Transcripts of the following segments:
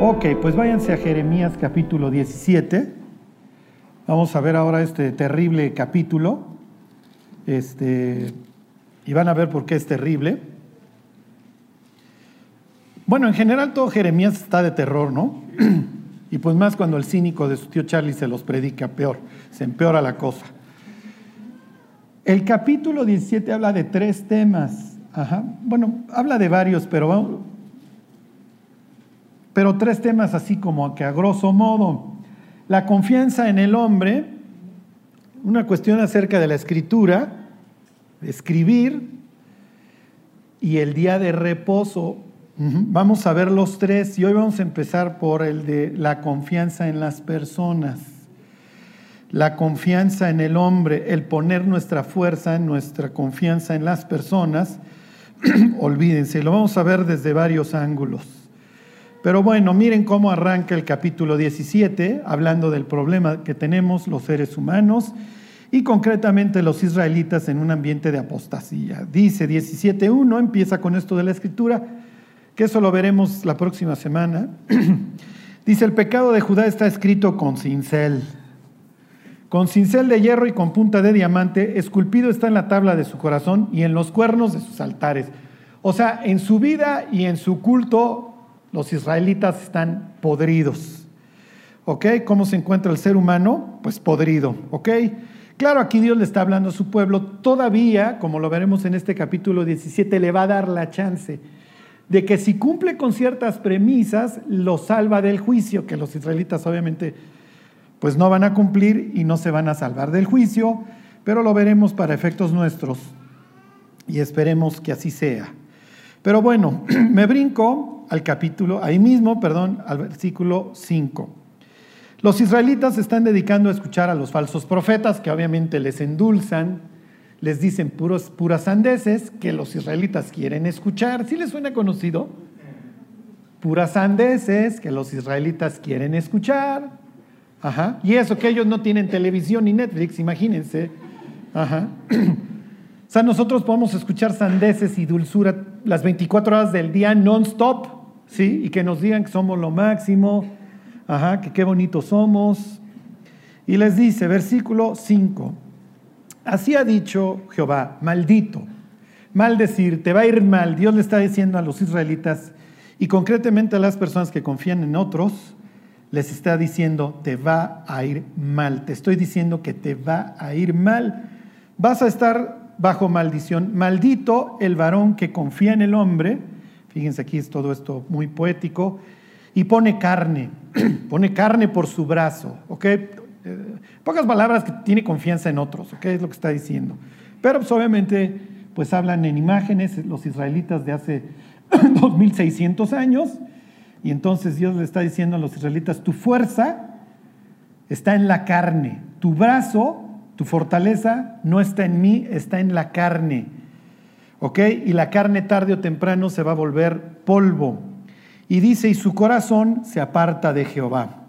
Ok, pues váyanse a Jeremías capítulo 17. Vamos a ver ahora este terrible capítulo. Este, y van a ver por qué es terrible. Bueno, en general todo Jeremías está de terror, ¿no? y pues más cuando el cínico de su tío Charlie se los predica, peor, se empeora la cosa. El capítulo 17 habla de tres temas. Ajá. Bueno, habla de varios, pero, pero tres temas así como que a grosso modo. La confianza en el hombre, una cuestión acerca de la escritura, escribir, y el día de reposo. Vamos a ver los tres y hoy vamos a empezar por el de la confianza en las personas la confianza en el hombre, el poner nuestra fuerza, nuestra confianza en las personas, olvídense, lo vamos a ver desde varios ángulos. Pero bueno, miren cómo arranca el capítulo 17, hablando del problema que tenemos los seres humanos y concretamente los israelitas en un ambiente de apostasía. Dice 17.1, empieza con esto de la escritura, que eso lo veremos la próxima semana. Dice, el pecado de Judá está escrito con cincel con cincel de hierro y con punta de diamante, esculpido está en la tabla de su corazón y en los cuernos de sus altares. O sea, en su vida y en su culto, los israelitas están podridos. ¿Ok? ¿Cómo se encuentra el ser humano? Pues podrido. ¿Ok? Claro, aquí Dios le está hablando a su pueblo. Todavía, como lo veremos en este capítulo 17, le va a dar la chance de que si cumple con ciertas premisas, lo salva del juicio, que los israelitas obviamente pues no van a cumplir y no se van a salvar del juicio, pero lo veremos para efectos nuestros y esperemos que así sea. Pero bueno, me brinco al capítulo, ahí mismo, perdón, al versículo 5. Los israelitas se están dedicando a escuchar a los falsos profetas que obviamente les endulzan, les dicen puros, puras sandeces que los israelitas quieren escuchar. ¿Sí les suena conocido? Puras sandeces que los israelitas quieren escuchar. Ajá. Y eso que ellos no tienen televisión ni Netflix, imagínense. Ajá. o sea, nosotros podemos escuchar sandeces y dulzura las 24 horas del día non-stop, ¿sí? Y que nos digan que somos lo máximo, ajá, que qué bonitos somos. Y les dice, versículo 5, así ha dicho Jehová, maldito, maldecir, te va a ir mal. Dios le está diciendo a los israelitas y concretamente a las personas que confían en otros, les está diciendo, te va a ir mal, te estoy diciendo que te va a ir mal, vas a estar bajo maldición, maldito el varón que confía en el hombre, fíjense aquí es todo esto muy poético, y pone carne, pone carne por su brazo, ¿ok? Eh, pocas palabras que tiene confianza en otros, ¿ok? Es lo que está diciendo. Pero pues, obviamente, pues hablan en imágenes los israelitas de hace 2600 años, y entonces Dios le está diciendo a los israelitas, tu fuerza está en la carne, tu brazo, tu fortaleza no está en mí, está en la carne. ¿Ok? Y la carne tarde o temprano se va a volver polvo. Y dice, y su corazón se aparta de Jehová.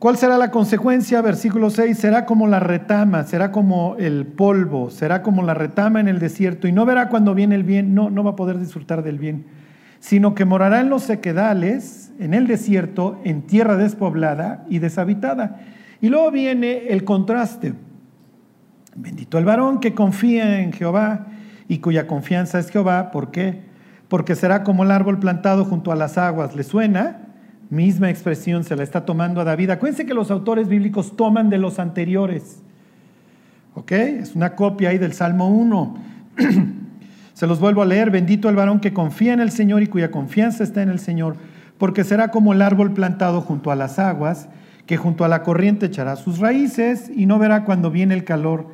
¿Cuál será la consecuencia? Versículo 6, será como la retama, será como el polvo, será como la retama en el desierto y no verá cuando viene el bien, no, no va a poder disfrutar del bien sino que morará en los sequedales, en el desierto, en tierra despoblada y deshabitada. Y luego viene el contraste. Bendito el varón que confía en Jehová y cuya confianza es Jehová. ¿Por qué? Porque será como el árbol plantado junto a las aguas. ¿Le suena? Misma expresión se la está tomando a David. Acuérdense que los autores bíblicos toman de los anteriores. ¿Ok? Es una copia ahí del Salmo 1. Se los vuelvo a leer, bendito el varón que confía en el Señor y cuya confianza está en el Señor, porque será como el árbol plantado junto a las aguas, que junto a la corriente echará sus raíces y no verá cuando viene el calor,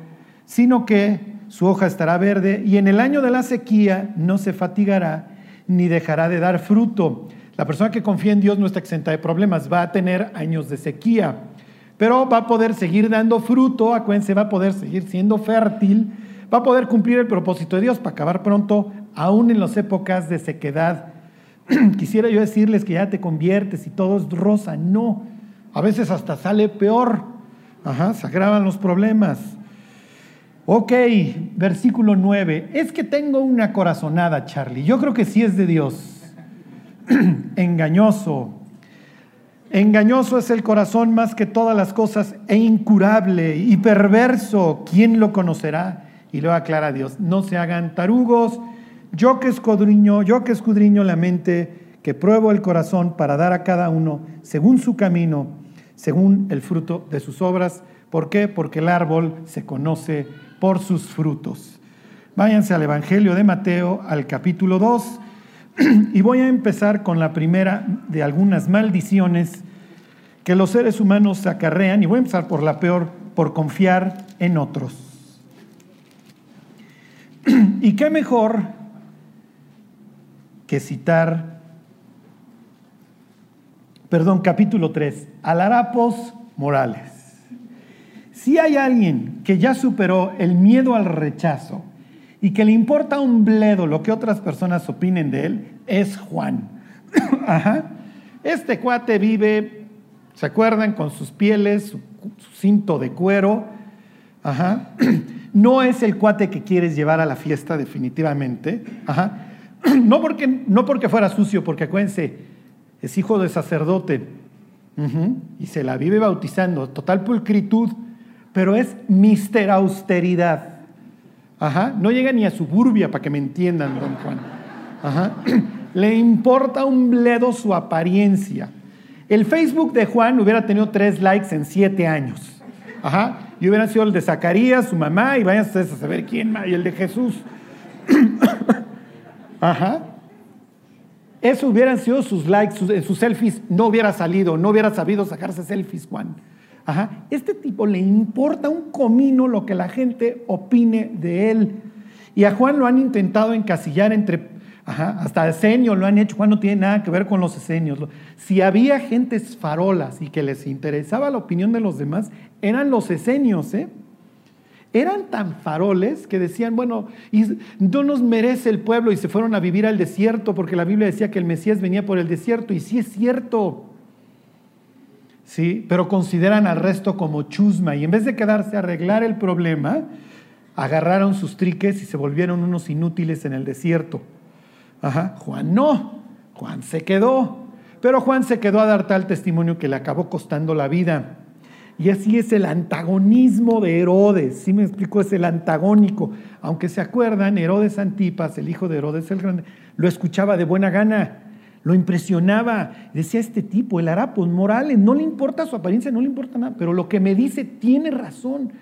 sino que su hoja estará verde y en el año de la sequía no se fatigará ni dejará de dar fruto. La persona que confía en Dios no está exenta de problemas, va a tener años de sequía, pero va a poder seguir dando fruto, acuérdense, va a poder seguir siendo fértil va a poder cumplir el propósito de Dios para acabar pronto, aún en las épocas de sequedad. Quisiera yo decirles que ya te conviertes y todo es rosa. No, a veces hasta sale peor. Ajá, se agravan los problemas. Ok, versículo 9. Es que tengo una corazonada, Charlie. Yo creo que sí es de Dios. Engañoso. Engañoso es el corazón más que todas las cosas e incurable y perverso. ¿Quién lo conocerá? Y lo aclara Dios. No se hagan tarugos. Yo que escudriño, yo que escudriño la mente, que pruebo el corazón para dar a cada uno según su camino, según el fruto de sus obras. ¿Por qué? Porque el árbol se conoce por sus frutos. Váyanse al Evangelio de Mateo, al capítulo 2, y voy a empezar con la primera de algunas maldiciones que los seres humanos acarrean, y voy a empezar por la peor, por confiar en otros. ¿Y qué mejor que citar, perdón, capítulo 3, Alarapos Morales? Si hay alguien que ya superó el miedo al rechazo y que le importa un bledo lo que otras personas opinen de él, es Juan. Este cuate vive, ¿se acuerdan? Con sus pieles, su, cinto de cuero. No es el cuate que quieres llevar a la fiesta definitivamente. No, porque, no porque fuera sucio, porque acuérdense, es hijo de sacerdote y se la vive bautizando, total pulcritud pero es mister austeridad. Ajá, no llega ni a suburbia para que me entiendan, don Juan. Ajá. Le importa un bledo su apariencia. El Facebook de Juan hubiera tenido tres likes en siete años. Ajá. Y hubiera sido el de Zacarías, su mamá, y vayan a saber quién más, y el de Jesús. Ajá. Eso hubieran sido sus likes, sus, sus selfies, no hubiera salido, no hubiera sabido sacarse selfies, Juan. Ajá. Este tipo le importa un comino lo que la gente opine de él. Y a Juan lo han intentado encasillar entre, ajá, hasta esenios lo han hecho. Juan no tiene nada que ver con los esenios. Si había gentes farolas y que les interesaba la opinión de los demás, eran los esenios, ¿eh? Eran tan faroles que decían, bueno, no nos merece el pueblo y se fueron a vivir al desierto porque la Biblia decía que el Mesías venía por el desierto y sí es cierto. ¿sí? pero consideran al resto como chusma y en vez de quedarse a arreglar el problema, agarraron sus triques y se volvieron unos inútiles en el desierto. Ajá. Juan no, Juan se quedó, pero Juan se quedó a dar tal testimonio que le acabó costando la vida. Y así es el antagonismo de Herodes. ¿Sí me explico? Es el antagónico. Aunque se acuerdan, Herodes Antipas, el hijo de Herodes el Grande, lo escuchaba de buena gana lo impresionaba. Decía este tipo, el Arapos Morales, no le importa su apariencia, no le importa nada, pero lo que me dice tiene razón.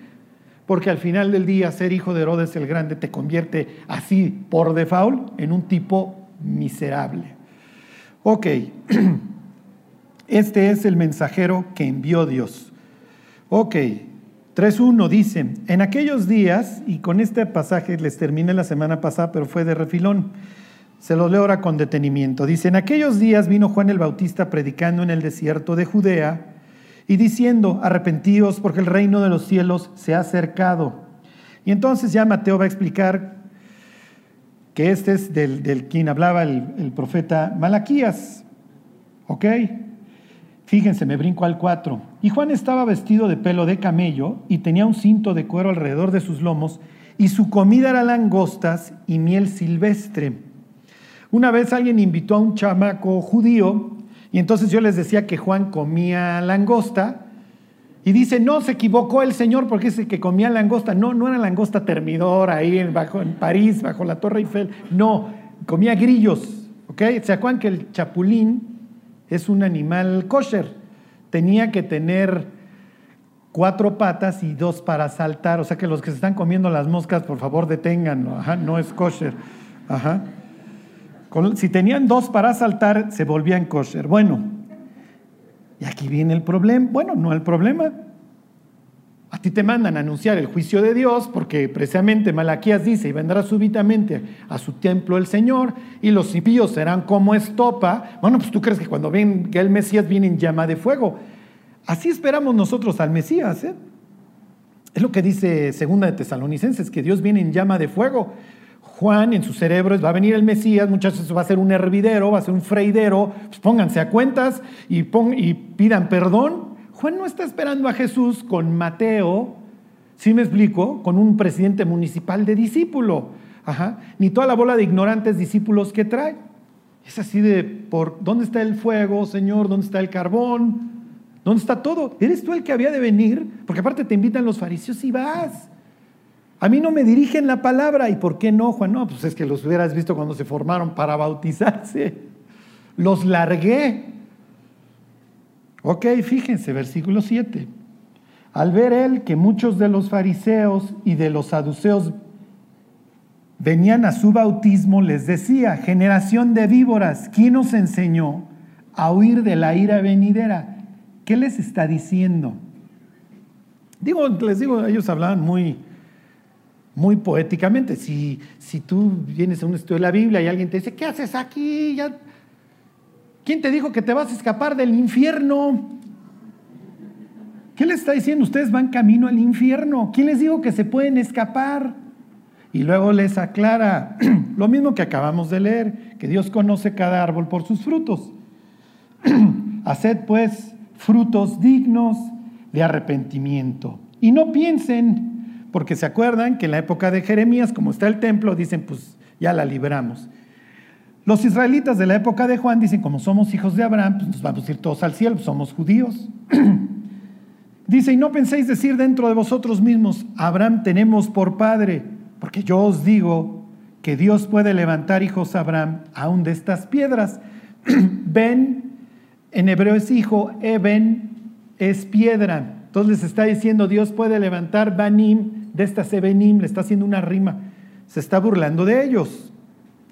Porque al final del día ser hijo de Herodes el Grande te convierte así por default en un tipo miserable. Ok, este es el mensajero que envió Dios. Ok, 3.1 dice, en aquellos días, y con este pasaje les terminé la semana pasada, pero fue de refilón. Se los leo ahora con detenimiento. Dice, en aquellos días vino Juan el Bautista predicando en el desierto de Judea y diciendo, arrepentíos porque el reino de los cielos se ha acercado. Y entonces ya Mateo va a explicar que este es del, quien hablaba el, el, profeta Malaquías. ¿Ok? Fíjense, me brinco al 4. Y Juan estaba vestido de pelo de camello y tenía un cinto de cuero alrededor de sus lomos y su comida era langostas y miel silvestre. Una vez alguien invitó a un chamaco judío y entonces yo les decía que Juan comía langosta y dice, no, se equivocó el Señor porque dice que comía langosta. No, no era langosta termidora ahí en, bajo, en París, bajo la Torre Eiffel. No, comía grillos. ¿ok? ¿Se acuerdan que el chapulín es un animal kosher? Tenía que tener cuatro patas y dos para saltar. O sea que los que se están comiendo las moscas, por favor, deténganlo. Ajá, no es kosher. Ajá si tenían dos para saltar, se volvían kosher. Bueno, y aquí viene el problema. Bueno, no el problema. A ti te mandan a anunciar el juicio de Dios porque precisamente Malaquías dice, y vendrá súbitamente a su templo el Señor y los impíos serán como estopa. Bueno, pues tú crees que cuando venga el Mesías viene en llama de fuego. Así esperamos nosotros al Mesías. ¿eh? Es lo que dice Segunda de Tesalonicenses, que Dios viene en llama de fuego. Juan en su cerebro va a venir el Mesías, muchachos, va a ser un hervidero, va a ser un freidero, pues pónganse a cuentas y, y pidan perdón. Juan no está esperando a Jesús con Mateo ¿Sí me explico? Con un presidente municipal de discípulo. Ajá. Ni toda la bola de ignorantes discípulos que trae. Es así de, por, ¿dónde está el fuego, Señor? ¿Dónde está el carbón? ¿Dónde está todo? ¿Eres tú el que había de venir? Porque aparte te invitan los fariseos y vas. A mí no me dirigen la palabra. ¿Y por qué no, Juan? No, pues es que los hubieras visto cuando se formaron para bautizarse. Los largué. Ok, fíjense, versículo 7. Al ver él que muchos de los fariseos y de los saduceos venían a su bautismo, les decía, generación de víboras, ¿quién os enseñó a huir de la ira venidera? ¿Qué les está diciendo? Digo, les digo, ellos hablaban muy, muy poéticamente. Si, si tú vienes a un estudio de la Biblia y alguien te dice, ¿qué haces aquí? Ya... ¿Quién te dijo que te vas a escapar del infierno? ¿Qué les está diciendo? Ustedes van camino al infierno. ¿Quién les dijo que se pueden escapar? Y luego les aclara lo mismo que acabamos de leer, que Dios conoce cada árbol por sus frutos. Haced pues frutos dignos de arrepentimiento. Y no piensen, porque se acuerdan que en la época de Jeremías, como está el templo, dicen, pues ya la libramos. Los israelitas de la época de Juan dicen, como somos hijos de Abraham, pues nos vamos a ir todos al cielo, pues somos judíos. Dice, y no penséis decir dentro de vosotros mismos, Abraham tenemos por padre. Porque yo os digo que Dios puede levantar hijos a Abraham aún de estas piedras. ben, en hebreo es hijo, Eben es piedra. Entonces les está diciendo, Dios puede levantar Banim de estas Ebenim, le está haciendo una rima. Se está burlando de ellos.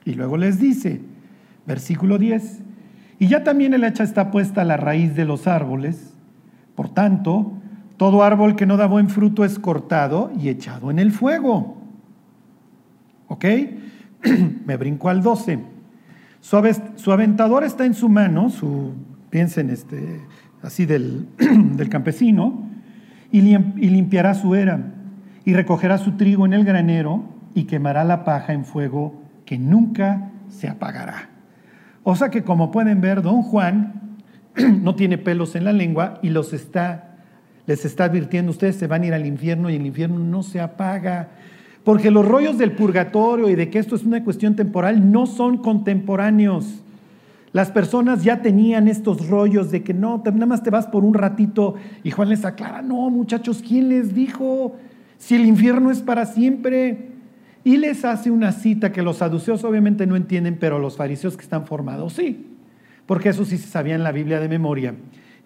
Y luego les dice, versículo 10, y ya también el hacha está puesta a la raíz de los árboles. Por tanto, todo árbol que no da buen fruto es cortado y echado en el fuego. ¿Ok? Me brinco al 12. Su, aventador está en su mano, su, piensen este, así del, del campesino, y limpiará su era, y recogerá su trigo en el granero, y quemará la paja en fuego que nunca se apagará. O sea que como pueden ver, don Juan no tiene pelos en la lengua y los está, les está advirtiendo, ustedes se van a ir al infierno y el infierno no se apaga. Porque los rollos del purgatorio y de que esto es una cuestión temporal no son contemporáneos. Las personas ya tenían estos rollos de que no, nada más te vas por un ratito. Y Juan les aclara, no muchachos, ¿quién les dijo? Si el infierno es para siempre. Y les hace una cita que los saduceos obviamente no entienden, pero los fariseos que están formados sí. Porque eso sí se sabía en la Biblia de memoria.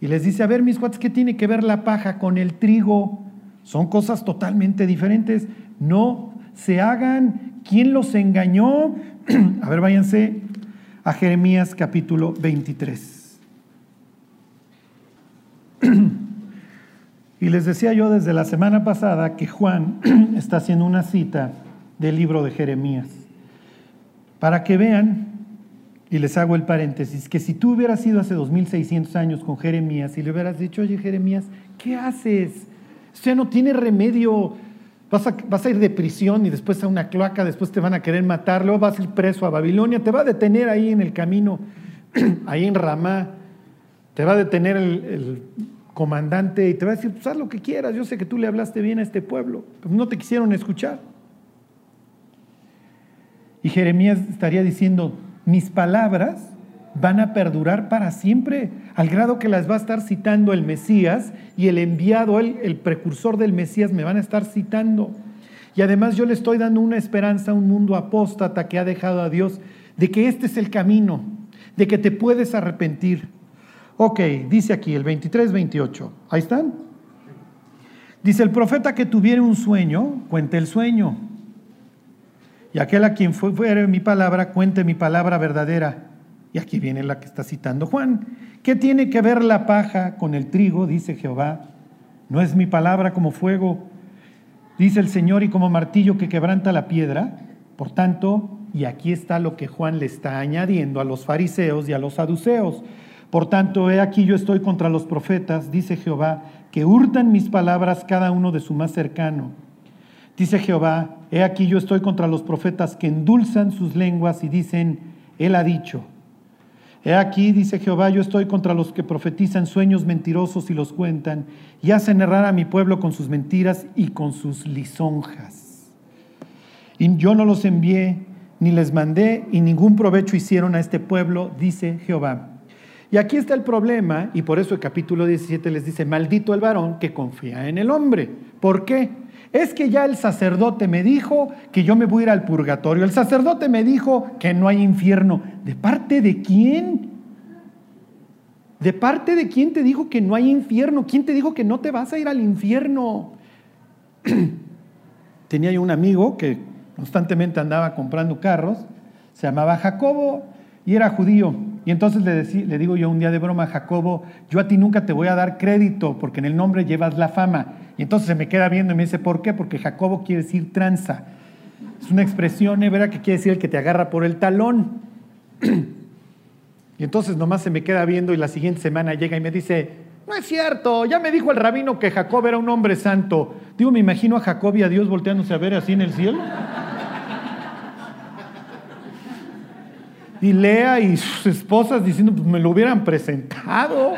Y les dice, a ver mis cuates, ¿qué tiene que ver la paja con el trigo? Son cosas totalmente diferentes no se hagan. ¿Quién los engañó? a ver, váyanse a Jeremías capítulo 23. y les decía yo desde la semana pasada que Juan está haciendo una cita del libro de Jeremías. Para que vean, y les hago el paréntesis, que si tú hubieras ido hace 2600 años con Jeremías y le hubieras dicho, oye Jeremías, ¿qué haces? Usted no tiene remedio, Vas a, ir de prisión y después a una cloaca, después te van a querer matar, luego vas a ir preso a Babilonia, te va a detener ahí en el camino, ahí en Ramá, te va a detener el, comandante y te va a decir, pues haz lo que quieras, yo sé que tú le hablaste bien a este pueblo, pero no te quisieron escuchar. Y Jeremías estaría diciendo, mis palabras van a perdurar para siempre, al grado que las va a estar citando el Mesías y el enviado, el, el precursor del Mesías, me van a estar citando. Y además yo le estoy dando una esperanza a un mundo apóstata que ha dejado a Dios, de que este es el camino, de que te puedes arrepentir. Ok, dice aquí el 23, 28. Ahí están. Dice el profeta que tuviera un sueño, cuente el sueño. Y aquel a quien fuere mi palabra, cuente mi palabra verdadera. Y aquí viene la que está citando Juan. ¿Qué tiene que ver la paja con el trigo? Dice Jehová. ¿No es mi palabra como fuego? Dice el Señor y como martillo que quebranta la piedra. Por tanto, y aquí está lo que Juan le está añadiendo a los fariseos y a los saduceos. Por tanto, he aquí yo estoy contra los profetas, dice Jehová, que hurtan mis palabras cada uno de su más cercano. Dice Jehová, he aquí yo estoy contra los profetas que endulzan sus lenguas y dicen, Él ha dicho. He aquí, dice Jehová, yo estoy contra los que profetizan sueños mentirosos y los cuentan, y hacen errar a mi pueblo con sus mentiras y con sus lisonjas. Y yo no los envié, ni les mandé, y ningún provecho hicieron a este pueblo, dice Jehová. Y aquí está el problema, y por eso el capítulo 17 les dice, maldito el varón que confía en el hombre. ¿Por qué? Es que ya el sacerdote me dijo que yo me voy a ir al purgatorio. El sacerdote me dijo que no hay infierno. ¿De parte de quién? ¿De parte de quién te dijo que no hay infierno? ¿Quién te dijo que no te vas a ir al infierno? Tenía yo un amigo que constantemente andaba comprando carros, se llamaba Jacobo y era judío. Y entonces le, le, digo yo un día de broma, Jacobo, yo a ti nunca te voy a dar crédito porque en el nombre llevas la fama. Y entonces se me queda viendo y me dice, ¿por qué? Porque Jacobo quiere decir tranza. Es una expresión hebrea que quiere decir el que te agarra por el talón. y entonces nomás se me queda viendo y la siguiente semana llega y me dice, no es cierto, ya me dijo el rabino que Jacob era un hombre santo. Digo, me imagino a Jacob y a Dios volteándose a ver así en el cielo. Y Lea y sus esposas diciendo, pues me lo hubieran presentado.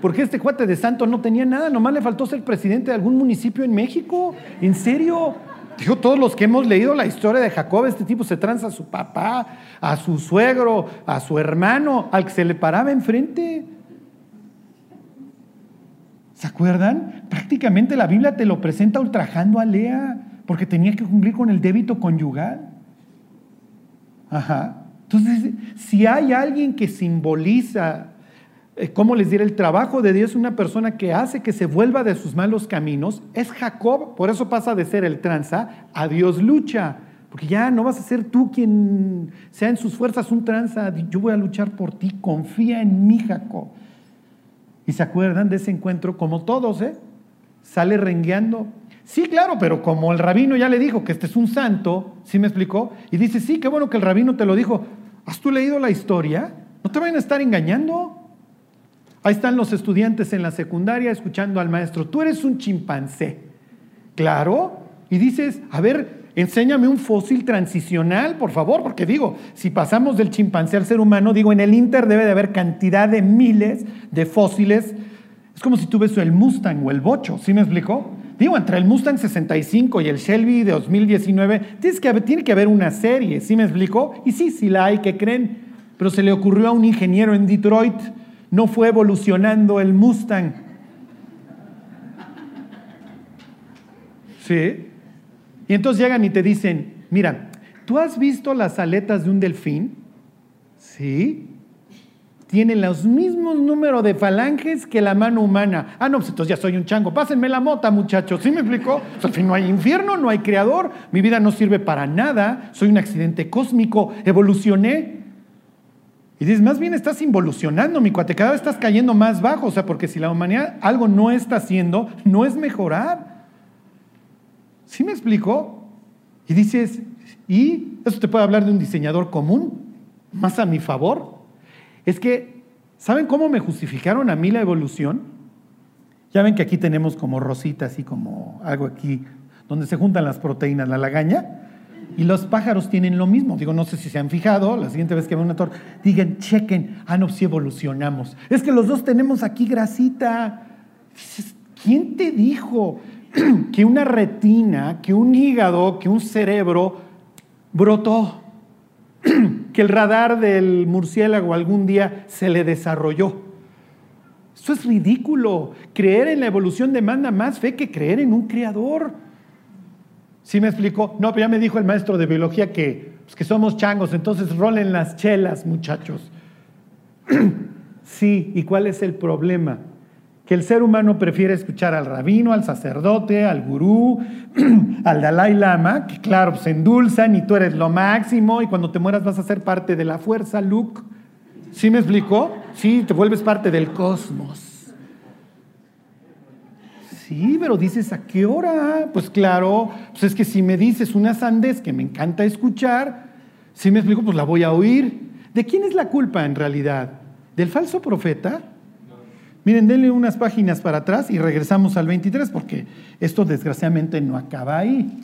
Porque este cuate de santo no tenía nada, nomás le faltó ser presidente de algún municipio en México. ¿En serio? Digo, todos los que hemos leído la historia de Jacob, este tipo se tranza a su papá, a su suegro, a su hermano, al que se le paraba enfrente. ¿Se acuerdan? Prácticamente la Biblia te lo presenta ultrajando a Lea, porque tenía que cumplir con el débito conyugal. Ajá. Entonces, si hay alguien que simboliza eh, ¿cómo les diré? El trabajo de Dios una persona que hace que se vuelva de sus malos caminos. Es Jacob, por eso pasa de ser el tranza a Dios lucha. Porque ya no vas a ser tú quien sea en sus fuerzas un tranza. Yo voy a luchar por ti. Confía en mí, Jacob. Y se acuerdan de ese encuentro, como todos, ¿eh? Sale rengueando. Sí, claro, pero como el rabino ya le dijo que este es un santo, ¿sí me explicó? Y dice, sí, qué bueno que el rabino te lo dijo. ¿Has tú leído la historia? No te vayan a estar engañando. Ahí están los estudiantes en la secundaria escuchando al maestro, tú eres un chimpancé. Claro. Y dices, a ver, enséñame un fósil transicional, por favor, porque digo, si pasamos del chimpancé al ser humano, digo, en el Inter debe de haber cantidad de miles de fósiles. Es como si tú ves el Mustang o el Bocho, ¿sí me explicó? Digo, entre el Mustang 65 y el Shelby de 2019, tienes que tiene que haber una serie, ¿sí me explicó? Y sí, sí la hay, que creen? Pero se le ocurrió a un ingeniero en Detroit no fue evolucionando el Mustang. ¿Sí? Y entonces llegan y te dicen, mira, ¿tú has visto las aletas de un delfín? Sí. Tienen los mismos números de falanges que la mano humana. Ah, no, pues entonces ya soy un chango. Pásenme la mota, muchachos. ¿Sí me explicó? Pues al fin no hay infierno, no hay creador. Mi vida no sirve para nada. Soy un accidente cósmico. Evolucioné. Y dices, más bien estás involucionando, mi cuate, cada vez estás cayendo más bajo, o sea, porque si la humanidad algo no está haciendo, no es mejorar. ¿Sí me explico? Y dices, ¿y eso te puede hablar de un diseñador común? Más a mi favor. Es que, ¿saben cómo me justificaron a mí la evolución? Ya ven que aquí tenemos como rosita, así como algo aquí, donde se juntan las proteínas, la lagaña. Y los pájaros tienen lo mismo. Digo, no sé si se han fijado, la siguiente vez que vean una torre, digan, chequen, ah, no, si evolucionamos. Es que los dos tenemos aquí grasita. ¿Quién te dijo que una retina, que un hígado, que un cerebro brotó? que el radar del murciélago algún día se le desarrolló. Eso es ridículo. Creer en la evolución demanda más fe que creer en un creador. ¿Sí me explicó? No, pero ya me dijo el maestro de biología que, pues, que somos changos, entonces rolen las chelas, muchachos. sí, ¿y cuál es el problema? Que el ser humano prefiere escuchar al rabino, al sacerdote, al gurú, al Dalai Lama, que claro, se endulzan y tú eres lo máximo y cuando te mueras vas a ser parte de la fuerza, Luke. ¿Sí me explicó? Sí, te vuelves parte del cosmos. Sí, pero dices, ¿a qué hora? Pues claro, pues es que si me dices una sandez que me encanta escuchar, si me explico, pues la voy a oír. ¿De quién es la culpa en realidad? ¿Del falso profeta? Miren, denle unas páginas para atrás y regresamos al 23 porque esto desgraciadamente no acaba ahí.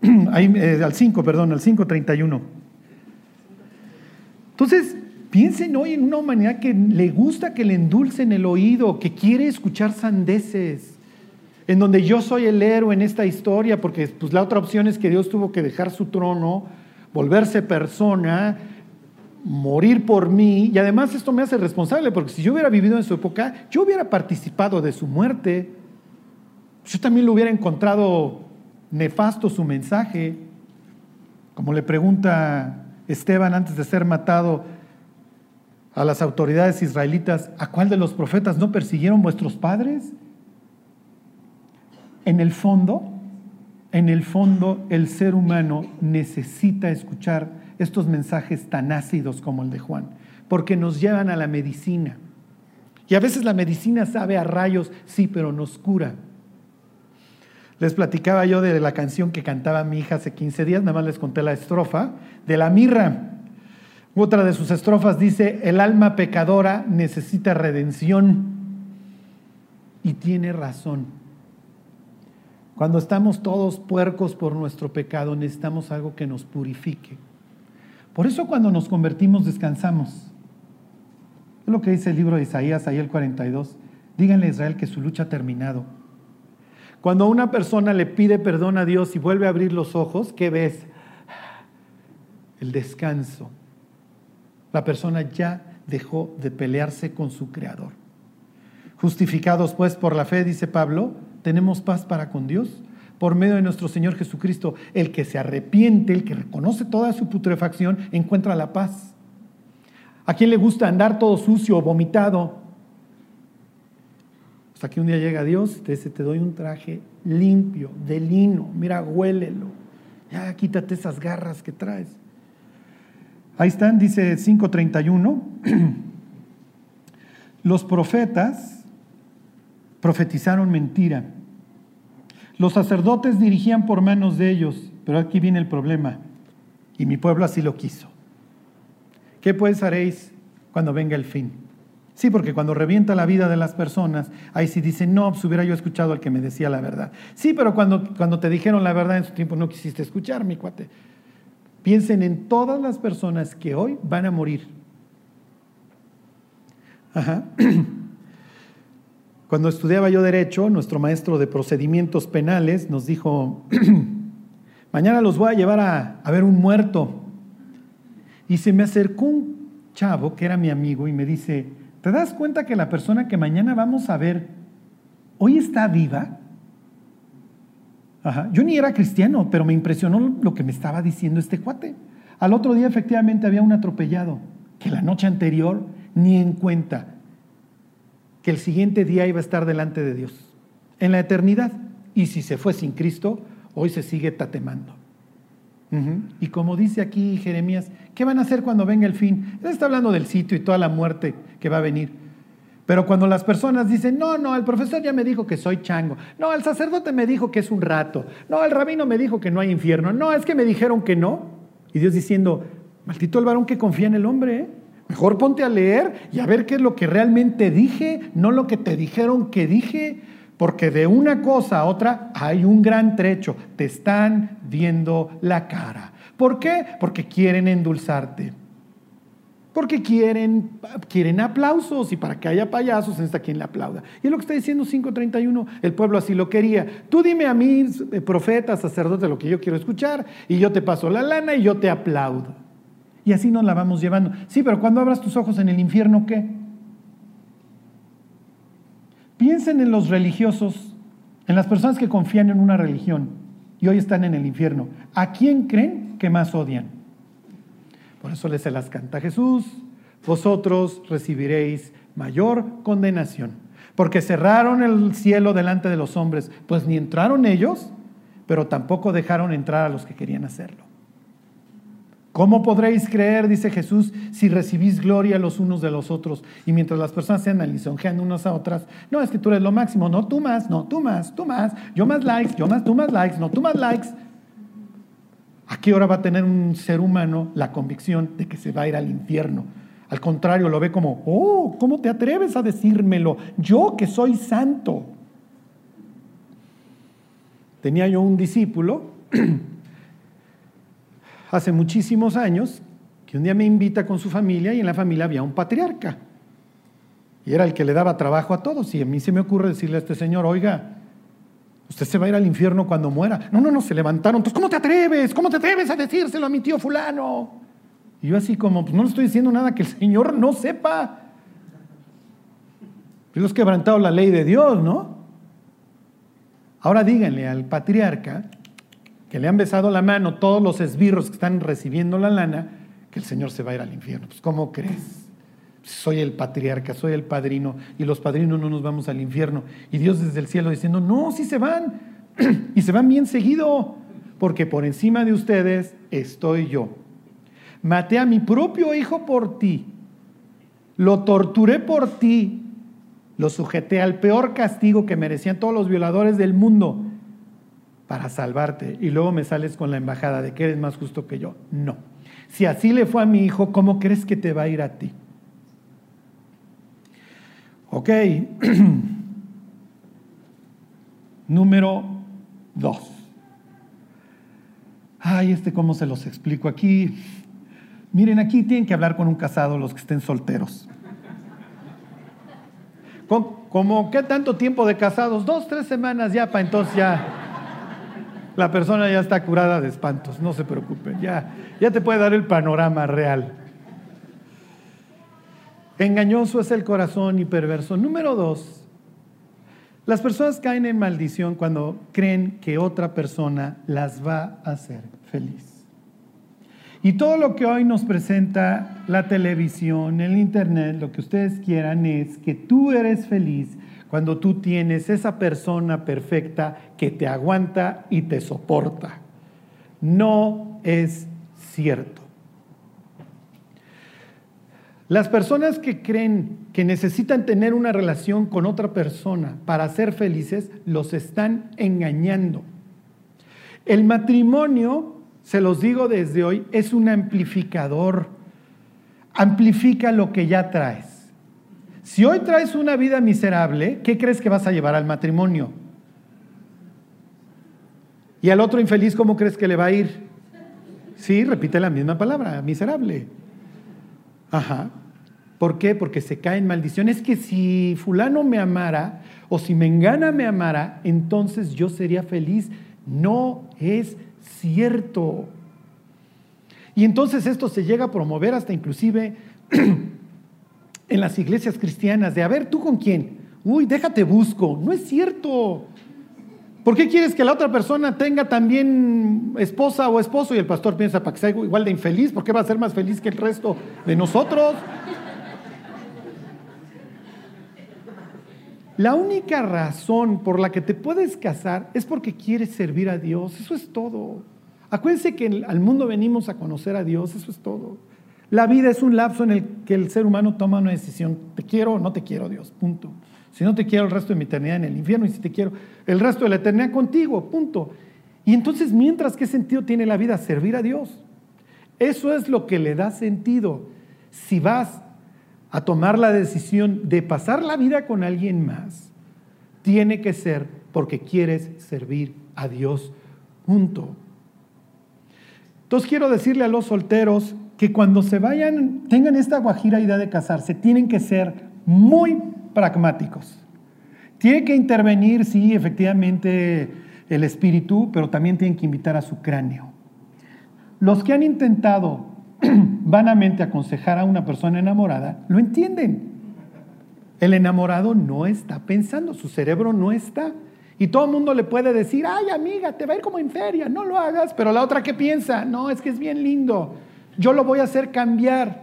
ahí eh, al 5, perdón, al 5.31. Entonces, piensen hoy en una humanidad que le gusta que le endulcen el oído, que quiere escuchar sandeces, en donde yo soy el héroe en esta historia, porque pues, la otra opción es que Dios tuvo que dejar su trono, volverse persona, morir por mí, y además esto me hace responsable, porque si yo hubiera vivido en su época, yo hubiera participado de su muerte, yo también lo hubiera encontrado nefasto su mensaje, como le pregunta Esteban antes de ser matado a las autoridades israelitas, ¿a cuál de los profetas no persiguieron vuestros padres? En el fondo, en el fondo el ser humano necesita escuchar estos mensajes tan ácidos como el de Juan, porque nos llevan a la medicina. Y a veces la medicina sabe a rayos, sí, pero nos cura. Les platicaba yo de la canción que cantaba mi hija hace 15 días, nada más les conté la estrofa, de la mirra. Otra de sus estrofas dice, el alma pecadora necesita redención. Y tiene razón. Cuando estamos todos puercos por nuestro pecado, necesitamos algo que nos purifique. Por eso cuando nos convertimos descansamos. Es lo que dice el libro de Isaías, ahí el 42. Díganle a Israel que su lucha ha terminado. Cuando una persona le pide perdón a Dios y vuelve a abrir los ojos, ¿qué ves? El descanso. La persona ya dejó de pelearse con su Creador. Justificados pues por la fe, dice Pablo, tenemos paz para con Dios por medio de nuestro Señor Jesucristo. El que se arrepiente, el que reconoce toda su putrefacción, encuentra la paz. ¿A quién le gusta andar todo sucio vomitado? Hasta que un día llega Dios y te dice, te doy un traje limpio, de lino, mira, huélelo. Ya quítate esas garras que traes. Ahí están, dice 5.31. Los profetas profetizaron mentira los sacerdotes dirigían por manos de ellos, pero aquí viene el problema. Y mi pueblo así lo quiso. ¿Qué pues haréis cuando venga el fin? Sí, porque cuando revienta la vida de las personas, ahí sí dicen, no, pues hubiera yo escuchado al que me decía la verdad. Sí, pero cuando, cuando te dijeron la verdad en su tiempo no quisiste escuchar, mi cuate. Piensen en todas las personas que hoy van a morir. Ajá. Cuando estudiaba yo derecho, nuestro maestro de procedimientos penales nos dijo, mañana los voy a llevar a, ver un muerto. Y se me acercó un chavo que era mi amigo y me dice, ¿te das cuenta que la persona que mañana vamos a ver hoy está viva? Yo ni era cristiano, pero me impresionó lo que me estaba diciendo este cuate. Al otro día efectivamente había un atropellado que la noche anterior ni en cuenta que el siguiente día iba a estar delante de Dios, en la eternidad. Y si se fue sin Cristo, hoy se sigue tatemando. Y como dice aquí Jeremías, ¿qué van a hacer cuando venga el fin? Él está hablando del sitio y toda la muerte que va a venir. Pero cuando las personas dicen, no, no, el profesor ya me dijo que soy chango, no, el sacerdote me dijo que es un rato, no, el rabino me dijo que no hay infierno, no, es que me dijeron que no. Y Dios diciendo, maldito el varón que confía en el hombre, ¿eh? Mejor ponte a leer y a ver qué es lo que realmente dije, no lo que te dijeron que dije, porque de una cosa a otra hay un gran trecho. Te están viendo la cara. ¿Por qué? Porque quieren endulzarte. Porque quieren, quieren aplausos y para que haya payasos está quien le aplauda. Y es lo que está diciendo 5.31, el pueblo así lo quería. Tú dime a mí, eh, profeta, sacerdote, lo que yo quiero escuchar y yo te paso la lana y yo te aplaudo. Y así nos la vamos llevando. Sí, pero cuando abras tus ojos en el infierno, ¿qué? Piensen en los religiosos, en las personas que confían en una religión y hoy están en el infierno. ¿A quién creen que más odian? Por eso les se las canta Jesús. Vosotros recibiréis mayor condenación, porque cerraron el cielo delante de los hombres, pues ni entraron ellos, pero tampoco dejaron entrar a los que querían hacerlo. ¿Cómo podréis creer, dice Jesús, si recibís gloria los unos de los otros? Y mientras las personas se andan lisonjeando unas a otras, no, es que tú eres lo máximo, no, tú más, no, tú más, tú más, yo más likes, yo más, tú más likes, no, tú más likes. ¿A qué hora va a tener un ser humano la convicción de que se va a ir al infierno? Al contrario, lo ve como, oh, ¿cómo te atreves a decírmelo? Yo que soy santo. Tenía yo un discípulo hace muchísimos años que un día me invita con su familia y en la familia había un patriarca. Y era el que le daba trabajo a todos. Y a mí se me ocurre decirle a este señor, oiga, usted se va a ir al infierno cuando muera. No, no, no, se levantaron. Entonces, ¿cómo te atreves? ¿Cómo te atreves a decírselo a mi tío fulano? Y yo así como, pues no le estoy diciendo nada que el Señor no sepa. Yo has quebrantado la ley de Dios, ¿no? Ahora díganle al patriarca que le han besado la mano todos los esbirros que están recibiendo la lana, que el Señor se va a ir al infierno. Pues ¿cómo crees? Soy el patriarca, soy el padrino, y los padrinos no nos vamos al infierno. Y Dios desde el cielo diciendo, no, sí se van, y se van bien seguido, porque por encima de ustedes estoy yo. Maté a mi propio hijo por ti, lo torturé por ti, lo sujeté al peor castigo que merecían todos los violadores del mundo para salvarte. Y luego me sales con la embajada de que eres más justo que yo. No. Si así le fue a mi hijo, ¿cómo crees que te va a ir a ti? Ok. Número dos. Ay, este cómo se los explico aquí. Miren, aquí tienen que hablar con un casado los que estén solteros. ¿Cómo qué tanto tiempo de casados? Dos, tres semanas ya, para entonces ya la persona ya está curada de espantos, no se preocupen, ya, ya te puede dar el panorama real. Engañoso es el corazón y perverso. Número dos, las personas caen en maldición cuando creen que otra persona las va a hacer feliz. Y todo lo que hoy nos presenta la televisión, el internet, lo que ustedes quieran es que tú eres feliz cuando tú tienes esa persona perfecta que te aguanta y te soporta. No es cierto. Las personas que creen que necesitan tener una relación con otra persona para ser felices, los están engañando. El matrimonio se los digo desde hoy, es un amplificador. Amplifica lo que ya traes. Si hoy traes una vida miserable, ¿qué crees que vas a llevar al matrimonio? Y al otro infeliz, ¿cómo crees que le va a ir? Sí, repite la misma palabra, miserable. Ajá. ¿Por qué? Porque se cae en maldición. Es que si fulano me amara o si Mengana me amara, entonces yo sería feliz. No es cierto. Y entonces esto se llega a promover hasta inclusive en las iglesias cristianas de, a ver, ¿tú con quién? Uy, déjate busco. No es cierto. ¿Por qué quieres que la otra persona tenga también esposa o esposo? Y el pastor piensa, para que sea igual de infeliz, ¿por qué va a ser más feliz que el resto de nosotros? La única razón por la que te puedes casar es porque quieres servir a Dios. Eso es todo. Acuérdense que al mundo venimos a conocer a Dios. Eso es todo. La vida es un lapso en el que el ser humano toma una decisión. Te quiero o no te quiero, Dios. Punto. Si no te quiero el resto de mi eternidad en el infierno y si te quiero el resto de la eternidad contigo. Punto. Y entonces, mientras, ¿qué sentido tiene la vida? Servir a Dios. Eso es lo que le da sentido. Si vas a tomar la decisión de pasar la vida con alguien más, tiene que ser porque quieres servir a Dios. Punto. Entonces quiero decirle a los solteros que cuando se vayan, tengan esta guajira idea de casarse, tienen que ser muy pragmáticos. Tiene que intervenir, sí, efectivamente, el espíritu, pero también tienen que invitar a su cráneo. Los que han intentado vanamente aconsejar a una persona enamorada, lo entienden. El enamorado no está pensando, su cerebro no está. Y todo el mundo le puede decir, ay amiga, te va a ir como en feria, no lo hagas. Pero la otra que piensa, no, es que es bien lindo, yo lo voy a hacer cambiar.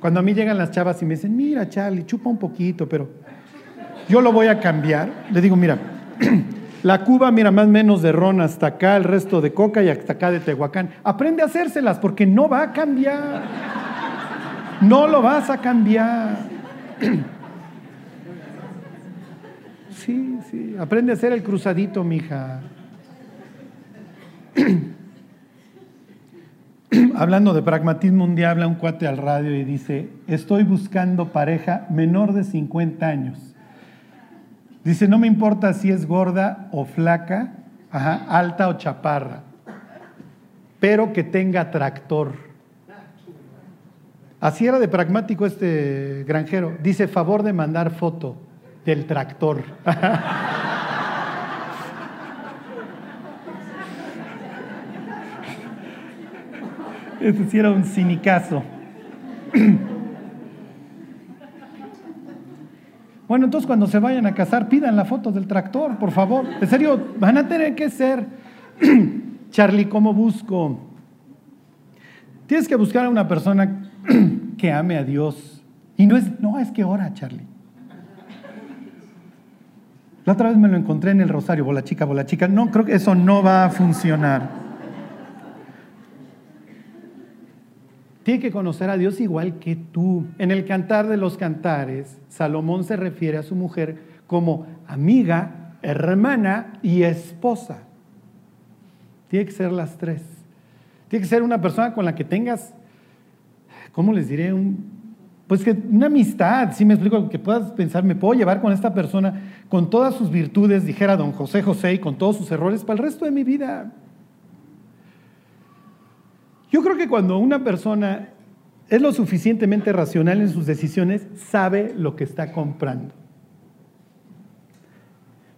Cuando a mí llegan las chavas y me dicen, mira Charlie, chupa un poquito, pero yo lo voy a cambiar, le digo, mira, La Cuba, mira, más o menos de ron hasta acá, el resto de coca y hasta acá de Tehuacán. Aprende a hacérselas porque no va a cambiar. No lo vas a cambiar. Sí, sí, aprende a hacer el cruzadito, mija. Hablando de pragmatismo, un día habla un cuate al radio y dice, estoy buscando pareja menor de 50 años Dice, no me importa si es gorda o flaca, alta o chaparra, pero que tenga tractor. Así era de pragmático este granjero. Dice, favor de mandar foto del tractor. Ese sí era un cinicazo. Bueno, entonces cuando se vayan a casar, pidan la foto del tractor, por favor. En serio, van a tener que ser. Charlie, ¿cómo busco? Tienes que buscar a una persona que ame a Dios. Y no es, no, es que ora, Charlie. La otra vez me lo encontré en el rosario, bola chica, bola chica. No, creo que eso no va a funcionar. Tiene que conocer a Dios igual que tú. En el cantar de los cantares, Salomón se refiere a su mujer como amiga, hermana y esposa. Tiene que ser las tres. Tiene que ser una persona con la que tengas, ¿cómo les diré? pues que una amistad, si me explico, que puedas pensar, me puedo llevar con esta persona con todas sus virtudes, dijera don José José, y con todos sus errores para el resto de mi vida. Yo creo que cuando una persona es lo suficientemente racional en sus decisiones, sabe lo que está comprando.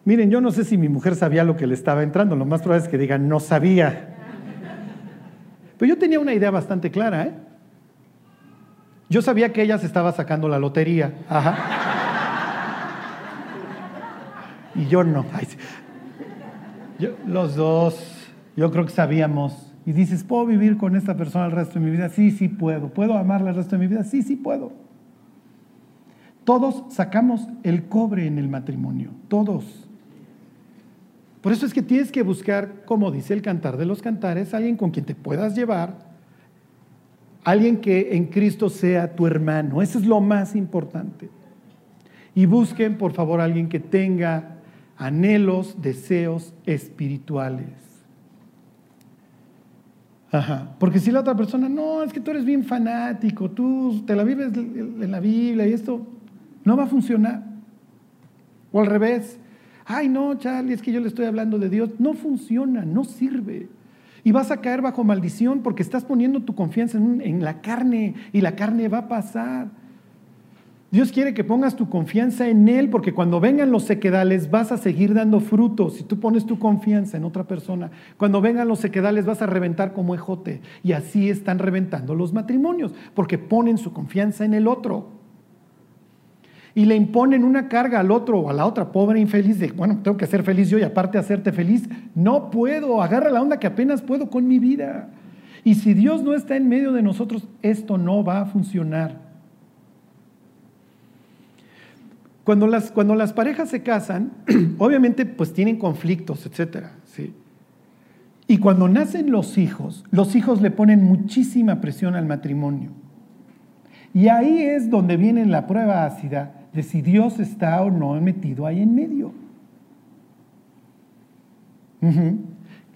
Miren, yo no sé si mi mujer sabía lo que le estaba entrando, lo más probable es que diga, no sabía. Pero yo tenía una idea bastante clara, ¿eh? Yo sabía que ella se estaba sacando la lotería. Ajá. Y yo no. los dos, yo creo que sabíamos y dices, ¿puedo vivir con esta persona el resto de mi vida? Sí, sí puedo. ¿Puedo amarla el resto de mi vida? Sí, sí puedo. Todos sacamos el cobre en el matrimonio, todos. Por eso es que tienes que buscar, como dice el cantar de los cantares, alguien con quien te puedas llevar, alguien que en Cristo sea tu hermano. Eso es lo más importante. Y busquen, por favor, alguien que tenga anhelos, deseos espirituales. Ajá. Porque si la otra persona, no, es que tú eres bien fanático, tú te la vives en la Biblia y esto no va a funcionar. O al revés, ay no, Charlie, es que yo le estoy hablando de Dios. No funciona, no sirve. Y vas a caer bajo maldición porque estás poniendo tu confianza en, en la carne y la carne va a pasar. Dios quiere que pongas tu confianza en Él porque cuando vengan los sequedales vas a seguir dando frutos si tú pones tu confianza en otra persona. Cuando vengan los sequedales vas a reventar como ejote. Y así están reventando los matrimonios porque ponen su confianza en el otro. Y le imponen una carga al otro o a la otra pobre infeliz de, bueno, tengo que ser feliz yo y aparte hacerte feliz. No puedo, agarra la onda que apenas puedo con mi vida. Y si Dios no está en medio de nosotros, esto no va a funcionar. Cuando las, cuando las parejas se casan, obviamente pues tienen conflictos, etcétera, ¿sí? Y cuando nacen los hijos, los hijos le ponen muchísima presión al matrimonio. Y ahí es donde viene la prueba ácida de si Dios está o no metido ahí en medio.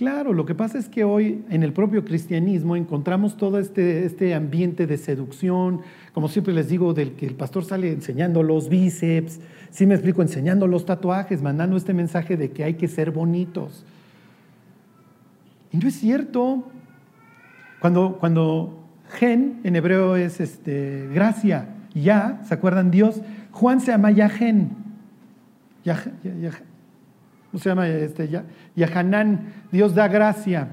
Claro, lo que pasa es que hoy en el propio cristianismo encontramos todo este, este ambiente de seducción, como siempre les digo, del que el pastor sale enseñando los bíceps, sí me explico, enseñando los tatuajes, mandando este mensaje de que hay que ser bonitos. Y no es cierto. Cuando, cuando gen en hebreo es este, gracia, ya, ¿se acuerdan Dios? Juan se llama Yahen. ya, ¿Cómo se llama este? Yahanán, Dios da gracia.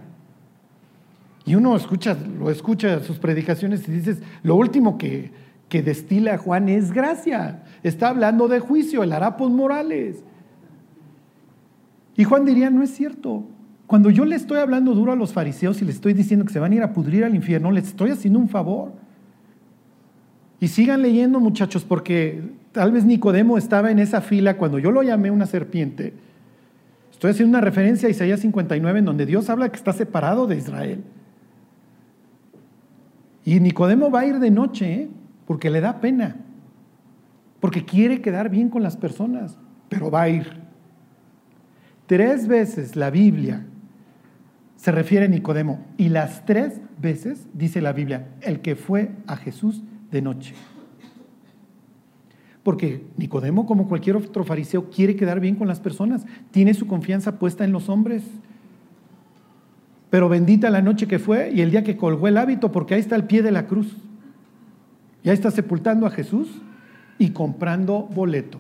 Y uno escucha, lo escucha sus predicaciones y dices, lo último que, que destila Juan es gracia. Está hablando de juicio, el harapos morales. Y Juan diría, no es cierto. Cuando yo le estoy hablando duro a los fariseos y les estoy diciendo que se van a ir a pudrir al infierno, les estoy haciendo un favor. Y sigan leyendo, muchachos, porque tal vez Nicodemo estaba en esa fila cuando yo lo llamé una serpiente Estoy haciendo una referencia a Isaías 59 en donde Dios habla que está separado de Israel. Y Nicodemo va a ir de noche ¿eh? porque le da pena, porque quiere quedar bien con las personas, pero va a ir. Tres veces la Biblia se refiere a Nicodemo y las tres veces dice la Biblia, el que fue a Jesús de noche. Porque Nicodemo, como cualquier otro fariseo, quiere quedar bien con las personas, tiene su confianza puesta en los hombres. Pero bendita la noche que fue y el día que colgó el hábito, porque ahí está el pie de la cruz. Ya está sepultando a Jesús y comprando boleto.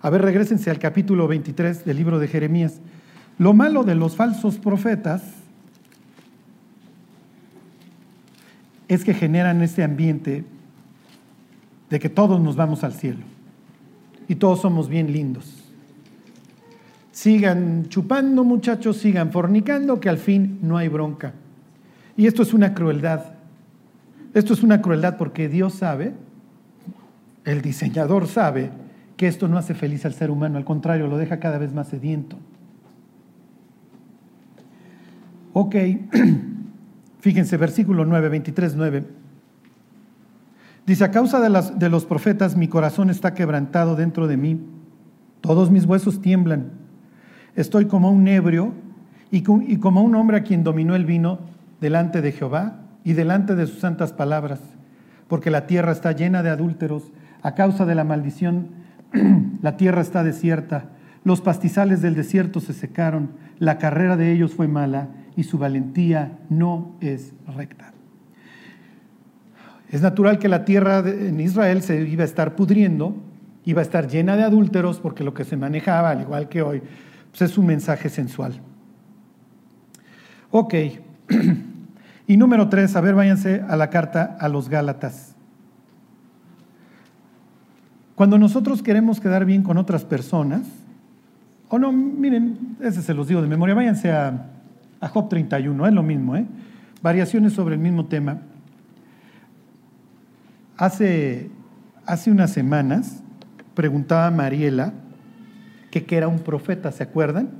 A ver, regresense al capítulo 23 del libro de Jeremías. Lo malo de los falsos profetas es que generan este ambiente de que todos nos vamos al cielo y todos somos bien lindos. Sigan chupando muchachos, sigan fornicando, que al fin no hay bronca. Y esto es una crueldad. Esto es una crueldad porque Dios sabe, el diseñador sabe, que esto no hace feliz al ser humano, al contrario, lo deja cada vez más sediento. Ok, fíjense, versículo 9, 23, 9. Dice, a causa de, los profetas mi corazón está quebrantado dentro de mí, todos mis huesos tiemblan, estoy como un ebrio y como un hombre a quien dominó el vino delante de Jehová y delante de sus santas palabras, porque la tierra está llena de adúlteros, a causa de la maldición la tierra está desierta, los pastizales del desierto se secaron, la carrera de ellos fue mala y su valentía no es recta. Es natural que la tierra en Israel se iba a estar pudriendo, iba a estar llena de adúlteros, porque lo que se manejaba, al igual que hoy, pues es un mensaje sensual. Ok. y número tres, a ver, váyanse a la carta a los Gálatas. Cuando nosotros queremos quedar bien con otras personas, o no, miren, ese se los digo de memoria, váyanse a, Job 31, es lo mismo, ¿eh? variaciones sobre el mismo tema. Hace, hace unas semanas preguntaba a Mariela que, que era un profeta, ¿se acuerdan?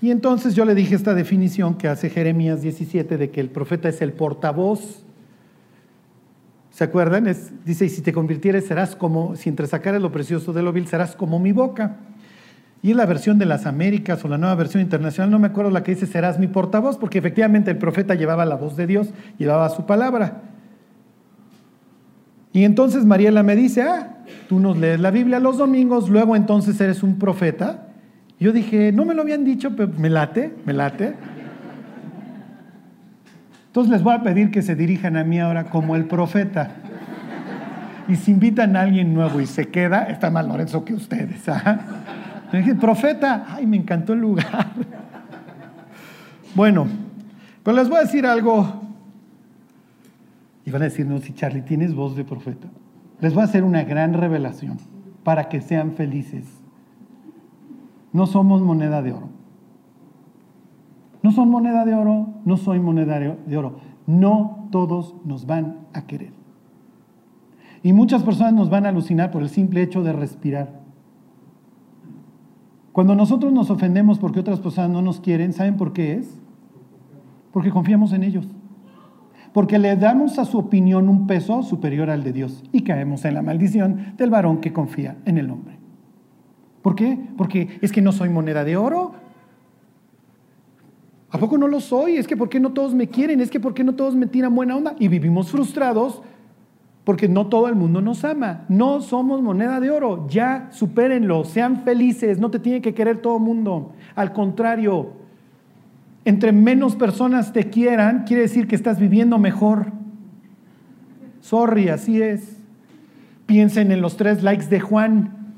Y entonces yo le dije esta definición que hace Jeremías 17 de que el profeta es el portavoz ¿Se acuerdan? dice, y si te convirtieres serás como, si entre sacares lo precioso de lo vil, serás como mi boca. Y en la versión de las Américas o la nueva versión internacional, no me acuerdo la que dice, serás mi portavoz, porque efectivamente el profeta llevaba la voz de Dios, llevaba su palabra. Y entonces Mariela me dice, ah, tú nos lees la Biblia los domingos, luego entonces eres un profeta. Yo dije, no me lo habían dicho, pero me late, me late. Entonces les voy a pedir que se dirijan a mí ahora como el profeta. Y si invitan a alguien nuevo y se queda, está más Lorenzo que ustedes. ¿ah? Dije, profeta, ay, me encantó el lugar. Bueno, pero les voy a decir algo. Y van a decir, no, si Charlie, tienes voz de profeta. Les voy a hacer una gran revelación para que sean felices. No somos moneda de oro. No son moneda de oro, no soy moneda de oro. No todos nos van a querer. Y muchas personas nos van a alucinar por el simple hecho de respirar. Cuando nosotros nos ofendemos porque otras personas no nos quieren, ¿saben por qué es? Porque confiamos en ellos. Porque le damos a su opinión un peso superior al de Dios y caemos en la maldición del varón que confía en el hombre. ¿Por qué? Porque es que no soy moneda de oro, ¿A poco no lo soy? Es que ¿por qué no todos me quieren? Es que ¿por qué no todos me tiran buena onda? Y vivimos frustrados porque no todo el mundo nos ama. No somos moneda de oro. Ya supérenlo, sean felices, no te tiene que querer todo el mundo. Al contrario, entre menos personas te quieran, quiere decir que estás viviendo mejor. Sorry, así es. Piensen en los tres likes de Juan.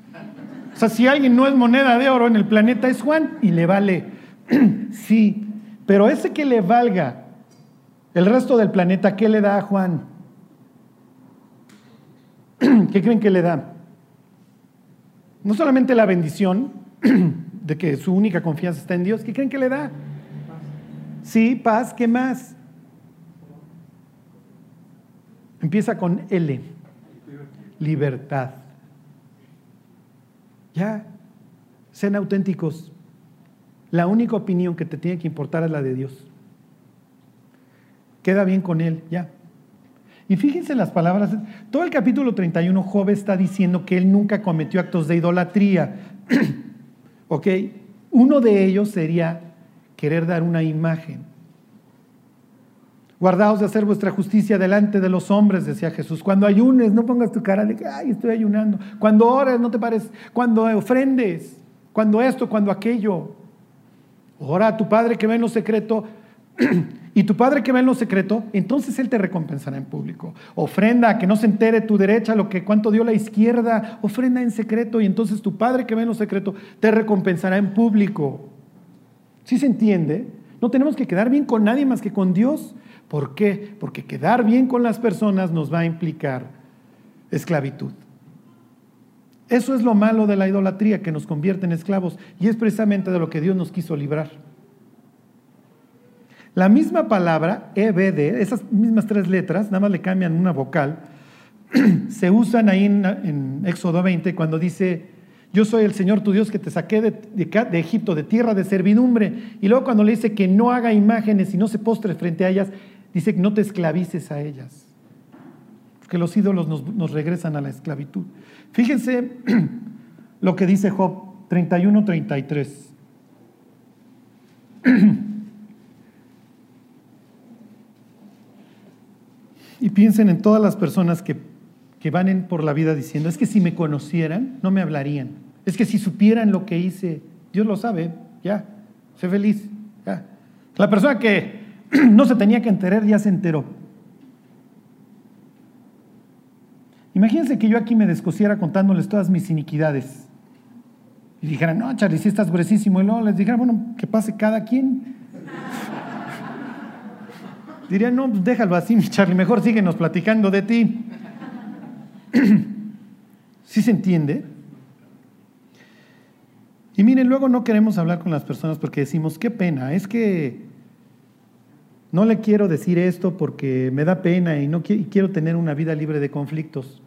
O sea, si alguien no es moneda de oro en el planeta es Juan y le vale. sí, pero ese que le valga el resto del planeta, ¿qué le da a Juan? ¿Qué creen que le da? No solamente la bendición de que su única confianza está en Dios, ¿qué creen que le da? Sí, paz, ¿qué más? Empieza con L, libertad. Ya, sean auténticos. La única opinión que te tiene que importar es la de Dios. Queda bien con Él, ya. Y fíjense las palabras, todo el capítulo 31, Job está diciendo que él nunca cometió actos de idolatría. ¿Ok? Uno de ellos sería querer dar una imagen. Guardaos de hacer vuestra justicia delante de los hombres, decía Jesús. Cuando ayunes, no pongas tu cara de que, ay, estoy ayunando. Cuando ores, no te pares. Cuando ofrendes. Cuando esto, cuando aquello. Ora a tu Padre que ve en lo secreto Y tu Padre que ve en lo secreto, entonces Él te recompensará en público. Ofrenda, que no se entere tu derecha lo que cuánto dio la izquierda, ofrenda en secreto y entonces tu Padre que ve en lo secreto te recompensará en público. ¿Sí se entiende? No tenemos que quedar bien con nadie más que con Dios. ¿Por qué? Porque quedar bien con las personas nos va a implicar esclavitud. Eso es lo malo de la idolatría, que nos convierte en esclavos. Y es precisamente de lo que Dios nos quiso librar. La misma palabra, EBD, esas mismas tres letras, nada más le cambian una vocal, se usan ahí en, Éxodo 20 cuando dice, yo soy el Señor tu Dios que te saqué de, Egipto, de tierra de servidumbre. Y luego cuando le dice que no haga imágenes y no se postre frente a ellas, dice que no te esclavices a ellas. Porque los ídolos nos, nos regresan a la esclavitud. Fíjense lo que dice Job 31-33. Y piensen en todas las personas que, van por la vida diciendo, es que si me conocieran, no me hablarían. Es que si supieran lo que hice, Dios lo sabe, ya, sé feliz. La persona que no se tenía que enterar ya se enteró. Imagínense que yo aquí me descosiera contándoles todas mis iniquidades. Y dijeran, no, Charlie, si estás gruesísimo. Y luego les dijera, bueno, que pase cada quien. Diría, no, pues déjalo así, Charlie, mejor síguenos platicando de ti. ¿Sí se entiende? Y miren, luego no queremos hablar con las personas porque decimos, qué pena, es que no le quiero decir esto porque me da pena y no quiero tener una vida libre de conflictos.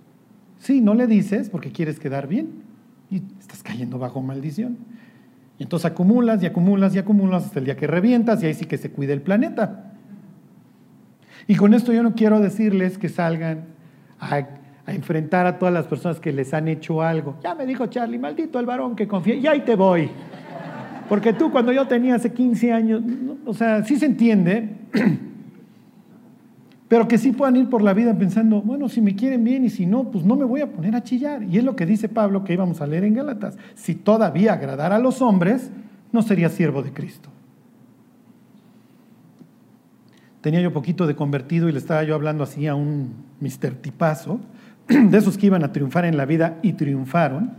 Sí, no le dices porque quieres quedar bien y estás cayendo bajo maldición. Y entonces acumulas y acumulas y acumulas hasta el día que revientas y ahí sí que se cuide el planeta. Y con esto yo no quiero decirles que salgan a, enfrentar a todas las personas que les han hecho algo. Ya me dijo Charlie, maldito el varón que confía, y ahí te voy. Porque tú cuando yo tenía hace 15 años, o sea, sí se entiende, pero que sí puedan ir por la vida pensando, bueno, si me quieren bien y si no, pues no me voy a poner a chillar. Y es lo que dice Pablo que íbamos a leer en Gálatas. Si todavía agradara a los hombres, no sería siervo de Cristo. tenía yo poquito de convertido y le estaba yo hablando así a un mister tipazo, de esos que iban a triunfar en la vida y triunfaron,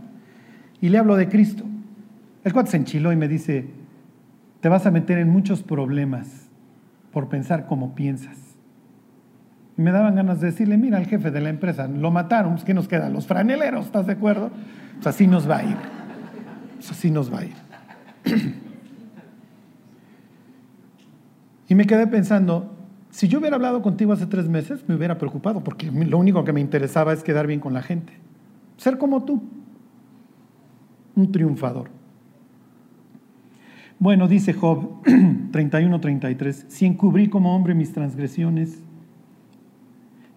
y le hablo de Cristo. El cuate se enchiló y me dice, te vas a meter en muchos problemas por pensar como piensas. Y me daban ganas de decirle, mira, al jefe de la empresa, lo mataron, pues, ¿qué nos queda? Los franeleros, ¿estás de acuerdo? Pues así nos va a ir. Pues así nos va a ir. Y me quedé pensando, si yo hubiera hablado contigo hace tres meses, me hubiera preocupado, porque lo único que me interesaba es quedar bien con la gente. Ser como tú, un triunfador. Bueno, dice Job 31-33, si encubrí como hombre mis transgresiones,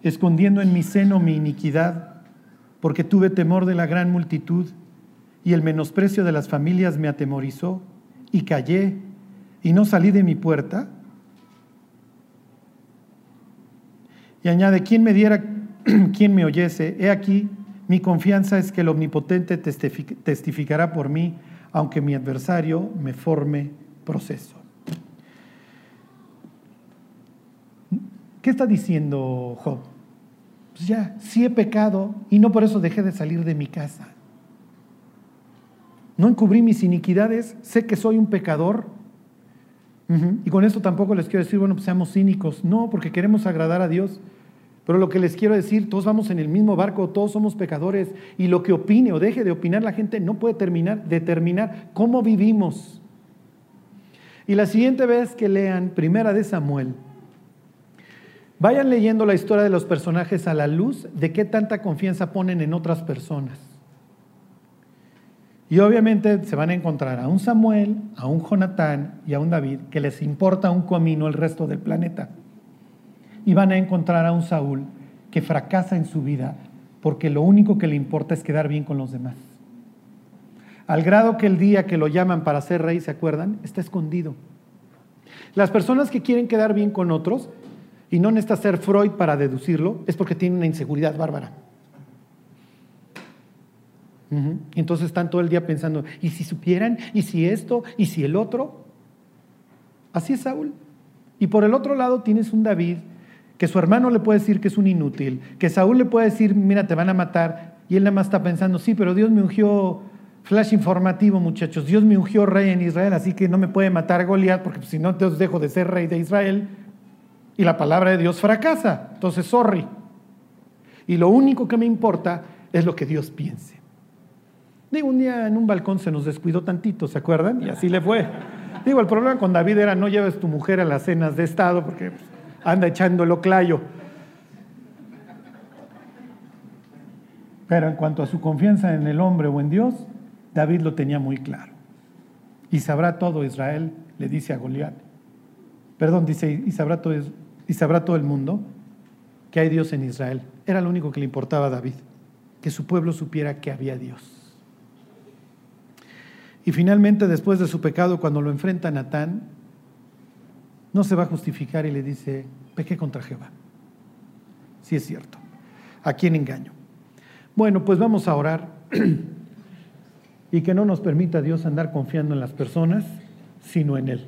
escondiendo en mi seno mi iniquidad, porque tuve temor de la gran multitud y el menosprecio de las familias me atemorizó y callé y no salí de mi puerta, Y añade, ¿quién me diera, quién me oyese? He aquí, mi confianza es que el Omnipotente testificará por mí, aunque mi adversario me forme proceso. ¿Qué está diciendo Job? Pues ya, sí he pecado y no por eso dejé de salir de mi casa. No encubrí mis iniquidades, sé que soy un pecador. Y con esto tampoco les quiero decir, bueno, pues seamos cínicos. No, porque queremos agradar a Dios. Pero lo que les quiero decir, todos vamos en el mismo barco, todos somos pecadores y lo que opine o deje de opinar la gente no puede terminar, determinar cómo vivimos. Y la siguiente vez que lean Primera de Samuel, vayan leyendo la historia de los personajes a la luz de qué tanta confianza ponen en otras personas. Y obviamente se van a encontrar a un Samuel, a un Jonatán y a un David que les importa un comino el resto del planeta y van a encontrar a un Saúl que fracasa en su vida porque lo único que le importa es quedar bien con los demás. Al grado que el día que lo llaman para ser rey, ¿se acuerdan? Está escondido. Las personas que quieren quedar bien con otros, y no necesita ser Freud para deducirlo, es porque tienen una inseguridad bárbara. Entonces están todo el día pensando, ¿y si supieran? ¿Y si esto? ¿Y si el otro? Así es Saúl. Y por el otro lado tienes un David que su hermano le puede decir que es un inútil, que Saúl le puede decir, mira, te van a matar, y él nada más está pensando, sí, pero Dios me ungió, flash informativo muchachos, Dios me ungió rey en Israel, así que no me puede matar Goliat, porque si no, te dejo de ser rey de Israel, y la palabra de Dios fracasa, entonces, sorry. Y lo único que me importa es lo que Dios piense. Digo, un día en un balcón se nos descuidó tantito, ¿se acuerdan? Y así le fue. Digo, el problema con David era no lleves tu mujer a las cenas de Estado porque anda echando el oclayo. Pero en cuanto a su confianza en el hombre o en Dios, David lo tenía muy claro. Y sabrá todo Israel, le dice a Goliat. Perdón, dice, y sabrá, todo, y sabrá todo el mundo que hay Dios en Israel. Era lo único que le importaba a David, que su pueblo supiera que había Dios. Y finalmente, después de su pecado, cuando lo enfrenta Natán, no se va a justificar y le dice, pequé contra Jehová. Sí es cierto. ¿A quién engaño? Bueno, pues vamos a orar y que no nos permita Dios andar confiando en las personas, sino en Él.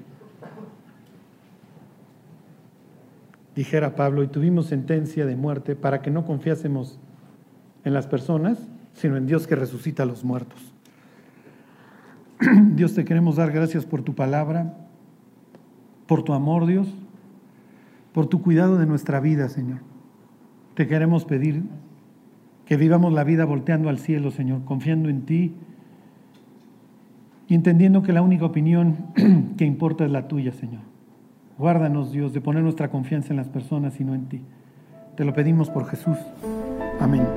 Dijera Pablo, y tuvimos sentencia de muerte para que no confiásemos en las personas, sino en Dios que resucita a los muertos. Dios, te queremos dar gracias por tu palabra, por tu amor, Dios, por tu cuidado de nuestra vida, Señor. Te queremos pedir que vivamos la vida volteando al cielo, Señor, confiando en ti y entendiendo que la única opinión que importa es la tuya, Señor. Guárdanos, Dios, de poner nuestra confianza en las personas y no en ti. Te lo pedimos por Jesús. Amén.